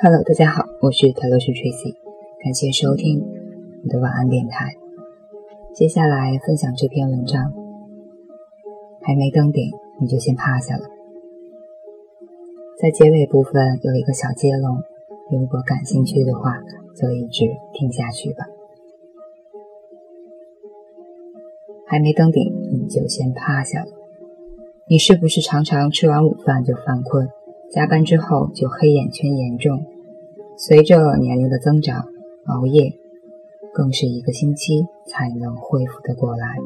Hello，大家好，我是泰勒斯 Tracy，感谢收听我的晚安电台。接下来分享这篇文章，还没登顶你就先趴下了。在结尾部分有一个小接龙，如果感兴趣的话，就一直听下去吧。还没登顶你就先趴下了。你是不是常常吃完午饭就犯困？加班之后就黑眼圈严重，随着年龄的增长，熬夜更是一个星期才能恢复的过来。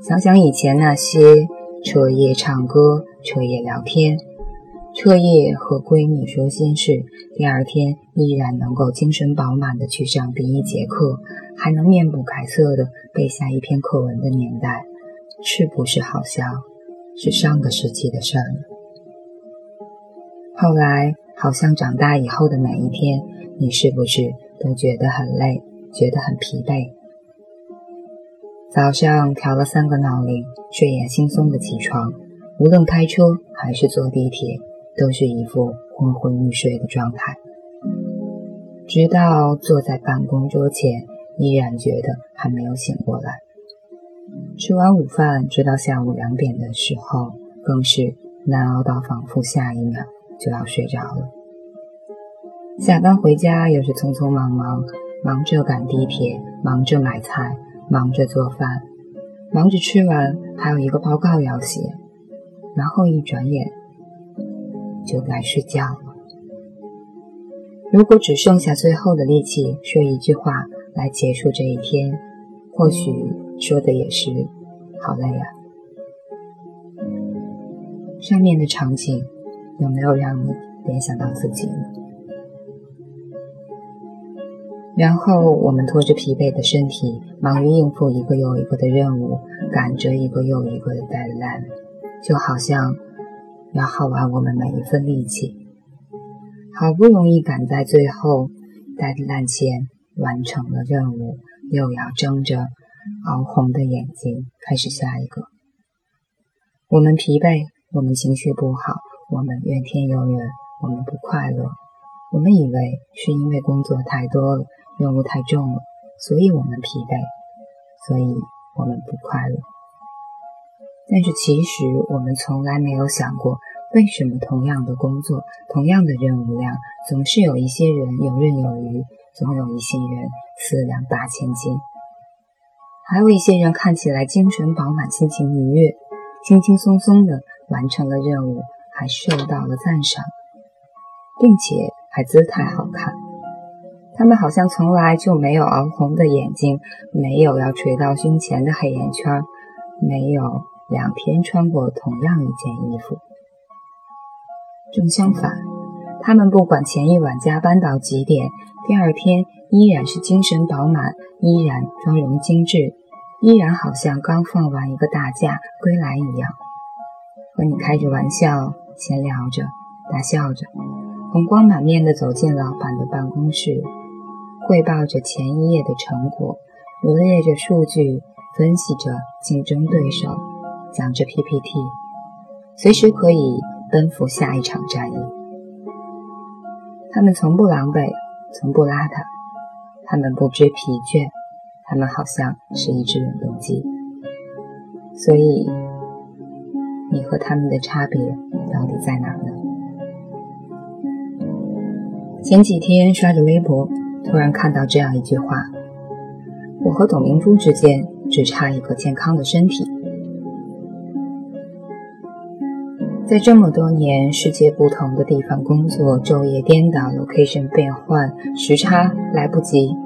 想想以前那些彻夜唱歌、彻夜聊天、彻夜和闺蜜说心事，第二天依然能够精神饱满的去上第一节课，还能面不改色的背下一篇课文的年代，是不是好像是上个世纪的事儿呢？后来，好像长大以后的每一天，你是不是都觉得很累，觉得很疲惫？早上调了三个闹铃，睡眼惺忪的起床，无论开车还是坐地铁，都是一副昏昏欲睡的状态。直到坐在办公桌前，依然觉得还没有醒过来。吃完午饭，直到下午两点的时候，更是难熬到仿佛下一秒。就要睡着了。下班回家又是匆匆忙忙，忙着赶地铁，忙着买菜，忙着做饭，忙着吃完还有一个报告要写，然后一转眼就该睡觉了。如果只剩下最后的力气说一句话来结束这一天，或许说的也是好累啊。上面的场景。有没有让你联想到自己呢？然后我们拖着疲惫的身体，忙于应付一个又一个的任务，赶着一个又一个的 deadline，就好像要耗完我们每一份力气。好不容易赶在最后 deadline 前完成了任务，又要睁着熬红的眼睛开始下一个。我们疲惫，我们情绪不好。我们怨天尤人，我们不快乐。我们以为是因为工作太多了，任务太重了，所以我们疲惫，所以我们不快乐。但是其实我们从来没有想过，为什么同样的工作、同样的任务量，总是有一些人游刃有余，总有一些人四两八千斤，还有一些人看起来精神饱满、心情愉悦，轻轻松松的完成了任务。还受到了赞赏，并且还姿态好看。他们好像从来就没有熬红的眼睛，没有要垂到胸前的黑眼圈，没有两天穿过同样一件衣服。正相反，他们不管前一晚加班到几点，第二天依然是精神饱满，依然妆容精致，依然好像刚放完一个大假归来一样，和你开着玩笑。闲聊着，大笑着，红光满面地走进老板的办公室，汇报着前一夜的成果，罗列着数据，分析着竞争对手，讲着 PPT，随时可以奔赴下一场战役。他们从不狼狈，从不邋遢，他们不知疲倦，他们好像是一只永动机。所以，你和他们的差别。到底在哪呢？前几天刷着微博，突然看到这样一句话：“我和董明珠之间只差一个健康的身体。”在这么多年世界不同的地方工作，昼夜颠倒，location 变换，时差来不及，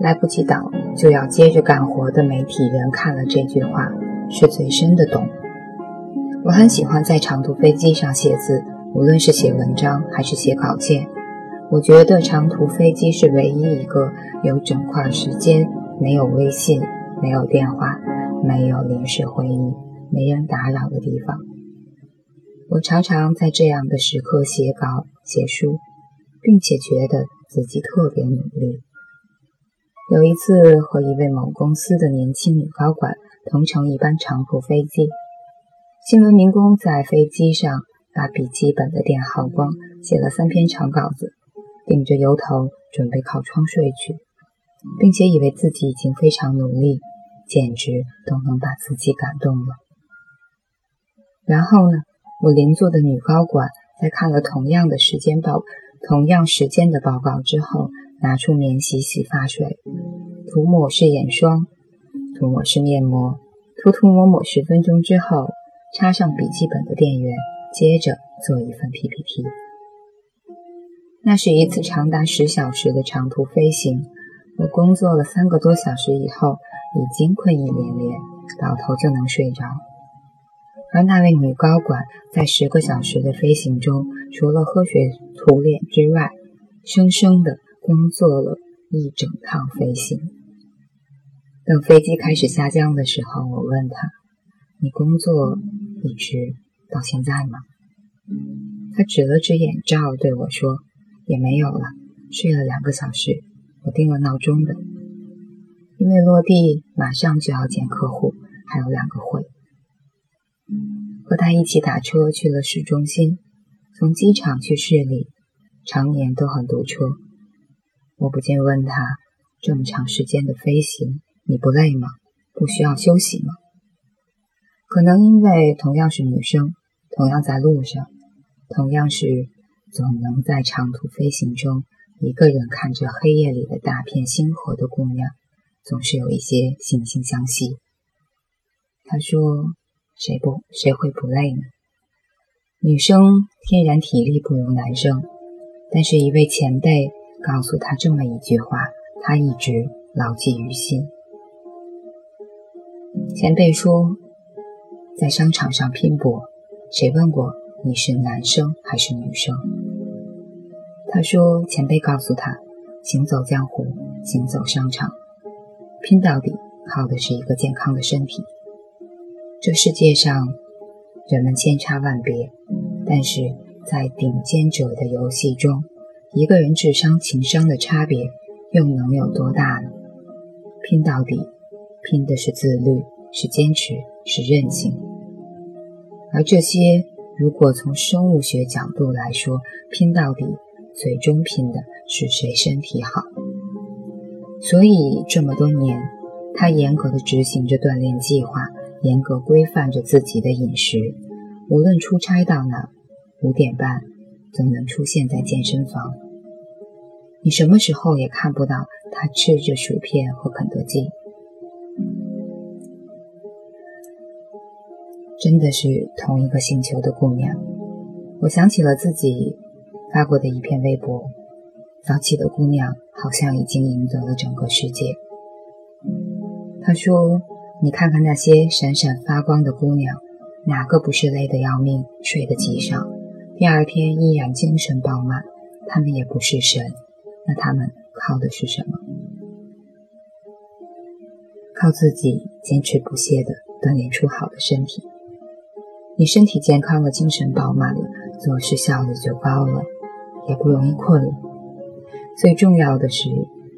来不及倒就要接着干活的媒体人看了这句话，是最深的懂。我很喜欢在长途飞机上写字，无论是写文章还是写稿件。我觉得长途飞机是唯一一个有整块时间、没有微信、没有电话、没有临时会议、没人打扰的地方。我常常在这样的时刻写稿、写书，并且觉得自己特别努力。有一次和一位某公司的年轻女高管同乘一班长途飞机。新闻民工在飞机上把笔记本的电耗光，写了三篇长稿子，顶着油头准备靠窗睡去，并且以为自己已经非常努力，简直都能把自己感动了。然后呢，我邻座的女高管在看了同样的时间报、同样时间的报告之后，拿出免洗洗发水，涂抹式眼霜，涂抹式面膜，涂涂抹抹十分钟之后，插上笔记本的电源，接着做一份 PPT。那是一次长达十小时的长途飞行，我工作了三个多小时以后，已经困意连连，倒头就能睡着。而那位女高管在十个小时的飞行中，除了喝水涂脸之外，生生的工作了一整趟飞行。等飞机开始下降的时候，我问她：“你工作一直到现在吗？”他指了指眼罩，对我说。也没有了，睡了两个小时，我定了闹钟的，因为落地马上就要见客户，还有两个会。和他一起打车去了市中心，从机场去市里，常年都很堵车。我不禁问他：这么长时间的飞行，你不累吗？不需要休息吗？可能因为同样是女生，同样在路上，同样是。总能在长途飞行中，一个人看着黑夜里的大片星河的姑娘，总是有一些惺惺相惜。他说：“谁不谁会不累呢？女生天然体力不如男生。”但是，一位前辈告诉他这么一句话，他一直牢记于心。前辈说：“在商场上拼搏，谁问过你是男生还是女生？”他说：“前辈告诉他，行走江湖，行走商场，拼到底靠的是一个健康的身体。这世界上人们千差万别，但是在顶尖者的游戏中，一个人智商、情商的差别又能有多大呢？拼到底，拼的是自律，是坚持，是韧性。而这些，如果从生物学角度来说，拼到底。”最终拼的是谁身体好，所以这么多年，他严格的执行着锻炼计划，严格规范着自己的饮食。无论出差到哪，五点半总能出现在健身房。你什么时候也看不到他吃着薯片和肯德基。真的是同一个星球的姑娘，我想起了自己。发过的一篇微博，早起的姑娘好像已经赢得了整个世界。他说：“你看看那些闪闪发光的姑娘，哪个不是累得要命，睡得极少，第二天依然精神饱满？她们也不是神，那她们靠的是什么？靠自己坚持不懈地锻炼出好的身体。你身体健康了，精神饱满了，做事效率就高了。”也不容易困了。最重要的是，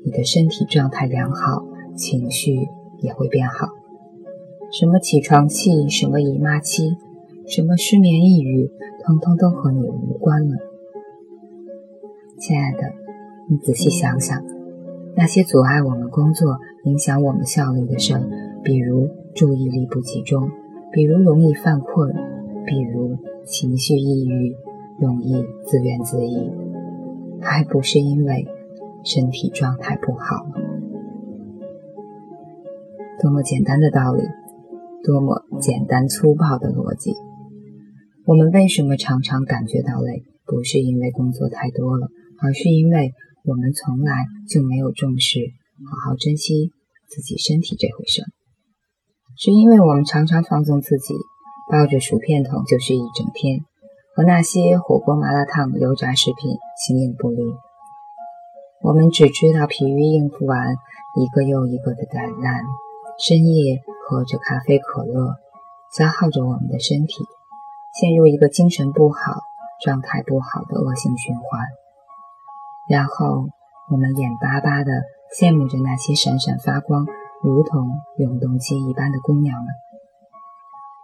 你的身体状态良好，情绪也会变好。什么起床气，什么姨妈期，什么失眠抑郁，通通都和你无关了。亲爱的，你仔细想想，那些阻碍我们工作、影响我们效率的事，比如注意力不集中，比如容易犯困，比如情绪抑郁。容易自怨自艾，还不是因为身体状态不好吗？多么简单的道理，多么简单粗暴的逻辑。我们为什么常常感觉到累？不是因为工作太多了，而是因为我们从来就没有重视好好珍惜自己身体这回事。是因为我们常常放纵自己，抱着薯片桶就是一整天。和那些火锅、麻辣烫、油炸食品形影不离。我们只知道疲于应付完一个又一个的灾难，深夜喝着咖啡、可乐，消耗着我们的身体，陷入一个精神不好、状态不好的恶性循环。然后我们眼巴巴地羡慕着那些闪闪发光、如同永动机一般的姑娘们。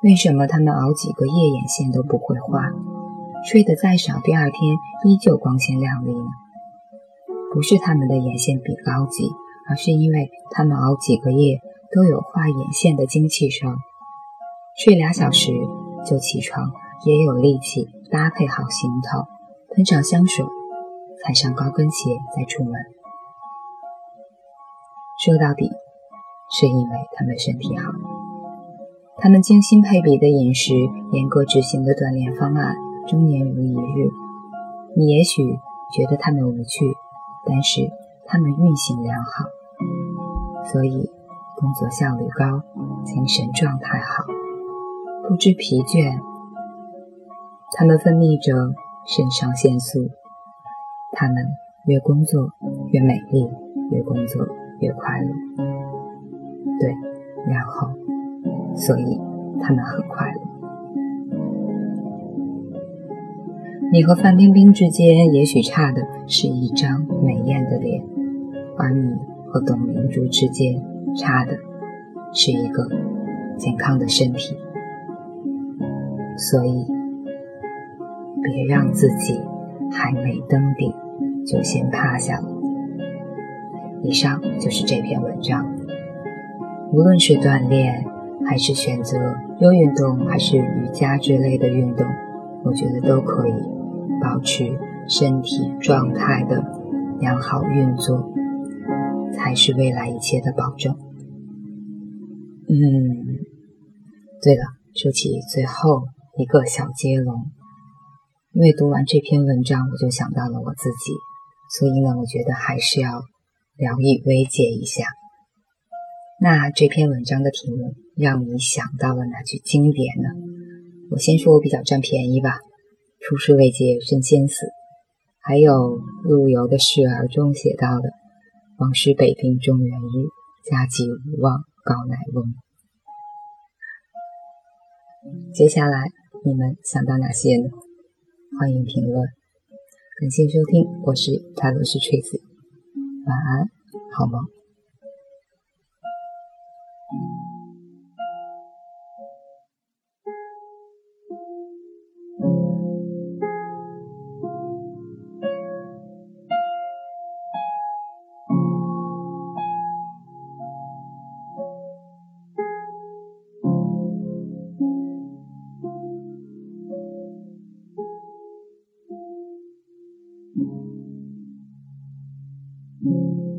为什么她们熬几个夜眼线都不会花？睡得再少，第二天依旧光鲜亮丽呢？不是他们的眼线笔高级，而是因为他们熬几个夜都有画眼线的精气神，睡俩小时就起床，也有力气搭配好行头，喷上香水，踩上高跟鞋再出门。说到底，是因为他们身体好，他们精心配比的饮食，严格执行的锻炼方案。终年如一日，你也许觉得他们无趣，但是他们运行良好，所以工作效率高，精神状态好，不知疲倦。他们分泌着肾上腺素，他们越工作越美丽，越工作越快乐。然后，所以他们很快乐。你和范冰冰之间也许差的是一张美艳的脸，而你和董明珠之间差的是一个健康的身体。所以，别让自己还没登顶就先趴下了。以上就是这篇文章。无论是锻炼，还是选择有运动，还是瑜伽之类的运动，我觉得都可以。保持身体状态的良好运作，才是未来一切的保证。嗯，对了，说起最后一个小接龙，因为读完这篇文章，我就想到了我自己，所以呢，我觉得还是要聊以慰藉一下。那这篇文章的题目让你想到了哪句经典呢？我先说我比较占便宜吧。出师未捷身先死，还有陆游的示儿中写到的“王师北定中原日，家祭无忘告乃翁”。接下来你们想到哪些呢？欢迎评论。感谢收听，我是泰罗斯 Tracy，晚安，好梦。thank mm -hmm. you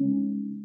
うん。